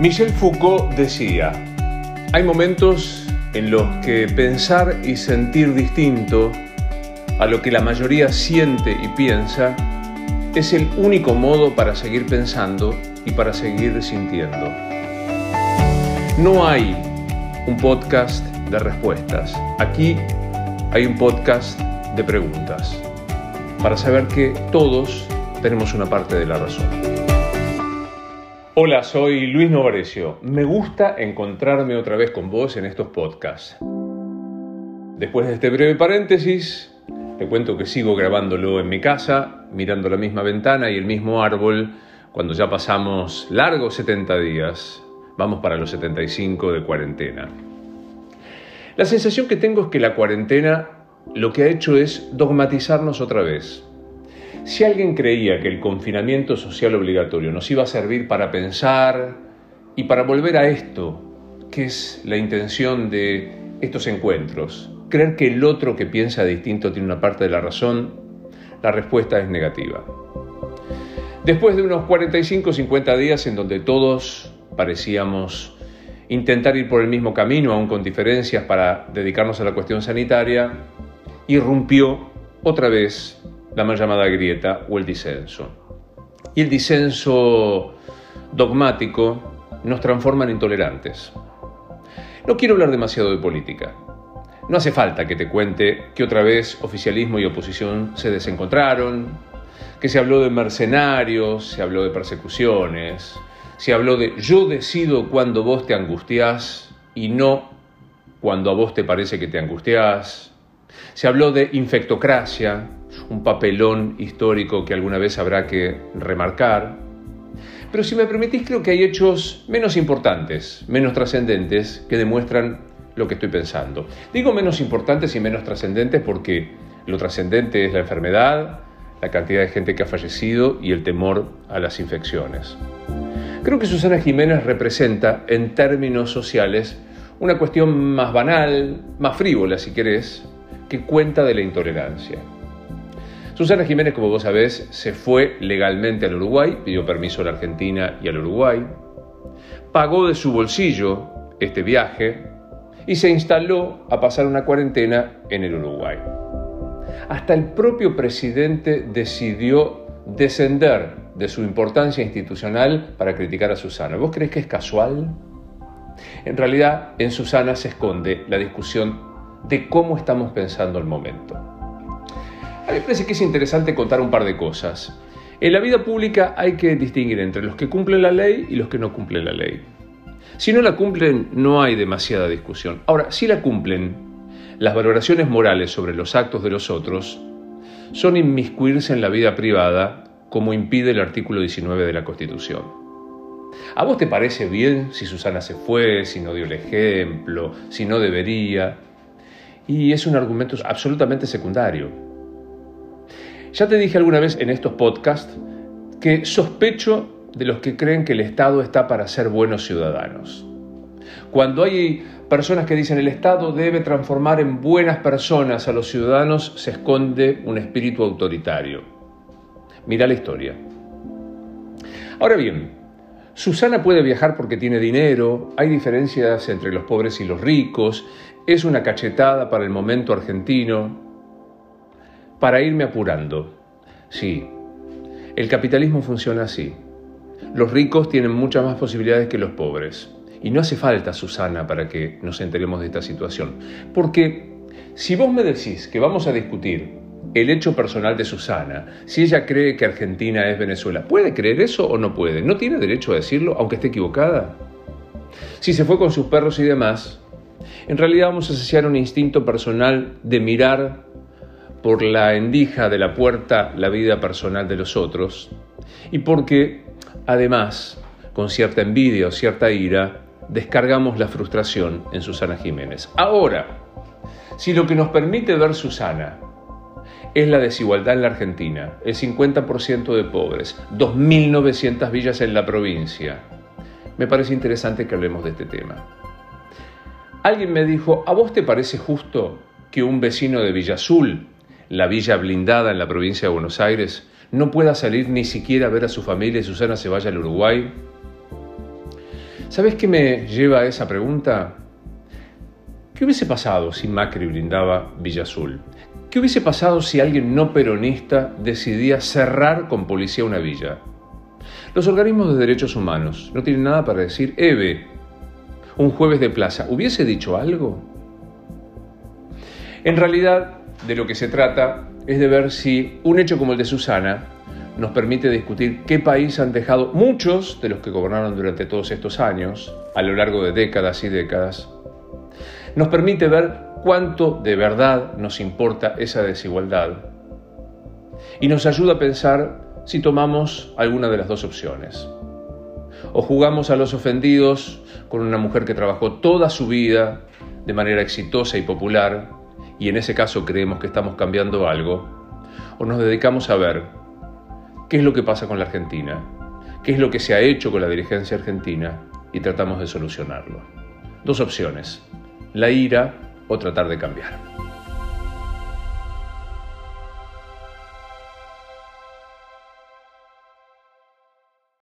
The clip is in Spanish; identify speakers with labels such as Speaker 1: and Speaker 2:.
Speaker 1: Michel Foucault decía, hay momentos en los que pensar y sentir distinto a lo que la mayoría siente y piensa es el único modo para seguir pensando y para seguir sintiendo. No hay un podcast de respuestas. Aquí hay un podcast de preguntas para saber que todos tenemos una parte de la razón. Hola, soy Luis Novarecio. Me gusta encontrarme otra vez con vos en estos podcasts. Después de este breve paréntesis, te cuento que sigo grabándolo en mi casa, mirando la misma ventana y el mismo árbol, cuando ya pasamos largos 70 días. Vamos para los 75 de cuarentena. La sensación que tengo es que la cuarentena lo que ha hecho es dogmatizarnos otra vez si alguien creía que el confinamiento social obligatorio nos iba a servir para pensar y para volver a esto, que es la intención de estos encuentros, creer que el otro que piensa distinto tiene una parte de la razón, la respuesta es negativa. Después de unos 45 o 50 días en donde todos parecíamos intentar ir por el mismo camino, aún con diferencias, para dedicarnos a la cuestión sanitaria, irrumpió otra vez la mal llamada grieta o el disenso. Y el disenso dogmático nos transforma en intolerantes. No quiero hablar demasiado de política. No hace falta que te cuente que otra vez oficialismo y oposición se desencontraron, que se habló de mercenarios, se habló de persecuciones, se habló de yo decido cuando vos te angustiás y no cuando a vos te parece que te angustiás. Se habló de infectocracia, un papelón histórico que alguna vez habrá que remarcar. Pero si me permitís, creo que hay hechos menos importantes, menos trascendentes, que demuestran lo que estoy pensando. Digo menos importantes y menos trascendentes porque lo trascendente es la enfermedad, la cantidad de gente que ha fallecido y el temor a las infecciones. Creo que Susana Jiménez representa, en términos sociales, una cuestión más banal, más frívola si querés, que cuenta de la intolerancia. Susana Jiménez, como vos sabés, se fue legalmente al Uruguay, pidió permiso a la Argentina y al Uruguay, pagó de su bolsillo este viaje y se instaló a pasar una cuarentena en el Uruguay. Hasta el propio presidente decidió descender de su importancia institucional para criticar a Susana. ¿Vos crees que es casual? En realidad, en Susana se esconde la discusión de cómo estamos pensando el momento. A mí me parece que es interesante contar un par de cosas. En la vida pública hay que distinguir entre los que cumplen la ley y los que no cumplen la ley. Si no la cumplen, no hay demasiada discusión. Ahora, si la cumplen, las valoraciones morales sobre los actos de los otros son inmiscuirse en la vida privada, como impide el artículo 19 de la Constitución. ¿A vos te parece bien si Susana se fue, si no dio el ejemplo, si no debería? Y es un argumento absolutamente secundario. Ya te dije alguna vez en estos podcasts que sospecho de los que creen que el Estado está para ser buenos ciudadanos. Cuando hay personas que dicen el Estado debe transformar en buenas personas a los ciudadanos, se esconde un espíritu autoritario. Mira la historia. Ahora bien, Susana puede viajar porque tiene dinero, hay diferencias entre los pobres y los ricos, es una cachetada para el momento argentino, para irme apurando. Sí, el capitalismo funciona así. Los ricos tienen muchas más posibilidades que los pobres. Y no hace falta, Susana, para que nos enteremos de esta situación. Porque si vos me decís que vamos a discutir el hecho personal de Susana, si ella cree que Argentina es Venezuela, ¿puede creer eso o no puede? ¿No tiene derecho a decirlo, aunque esté equivocada? Si se fue con sus perros y demás, en realidad vamos a asociar un instinto personal de mirar por la endija de la puerta la vida personal de los otros y porque, además, con cierta envidia o cierta ira, descargamos la frustración en Susana Jiménez. Ahora, si lo que nos permite ver Susana es la desigualdad en la Argentina, el 50% de pobres, 2.900 villas en la provincia, me parece interesante que hablemos de este tema. Alguien me dijo, ¿a vos te parece justo que un vecino de Villa Azul la villa blindada en la provincia de Buenos Aires, no pueda salir ni siquiera a ver a su familia y Susana se vaya al Uruguay? ¿Sabes qué me lleva a esa pregunta? ¿Qué hubiese pasado si Macri brindaba Villa Azul? ¿Qué hubiese pasado si alguien no peronista decidía cerrar con policía una villa? Los organismos de derechos humanos no tienen nada para decir, Eve, un jueves de plaza, ¿hubiese dicho algo? En realidad, de lo que se trata es de ver si un hecho como el de Susana nos permite discutir qué país han dejado muchos de los que gobernaron durante todos estos años, a lo largo de décadas y décadas. Nos permite ver cuánto de verdad nos importa esa desigualdad y nos ayuda a pensar si tomamos alguna de las dos opciones. O jugamos a los ofendidos con una mujer que trabajó toda su vida de manera exitosa y popular y en ese caso creemos que estamos cambiando algo, o nos dedicamos a ver qué es lo que pasa con la Argentina, qué es lo que se ha hecho con la dirigencia argentina y tratamos de solucionarlo. Dos opciones, la ira o tratar de cambiar.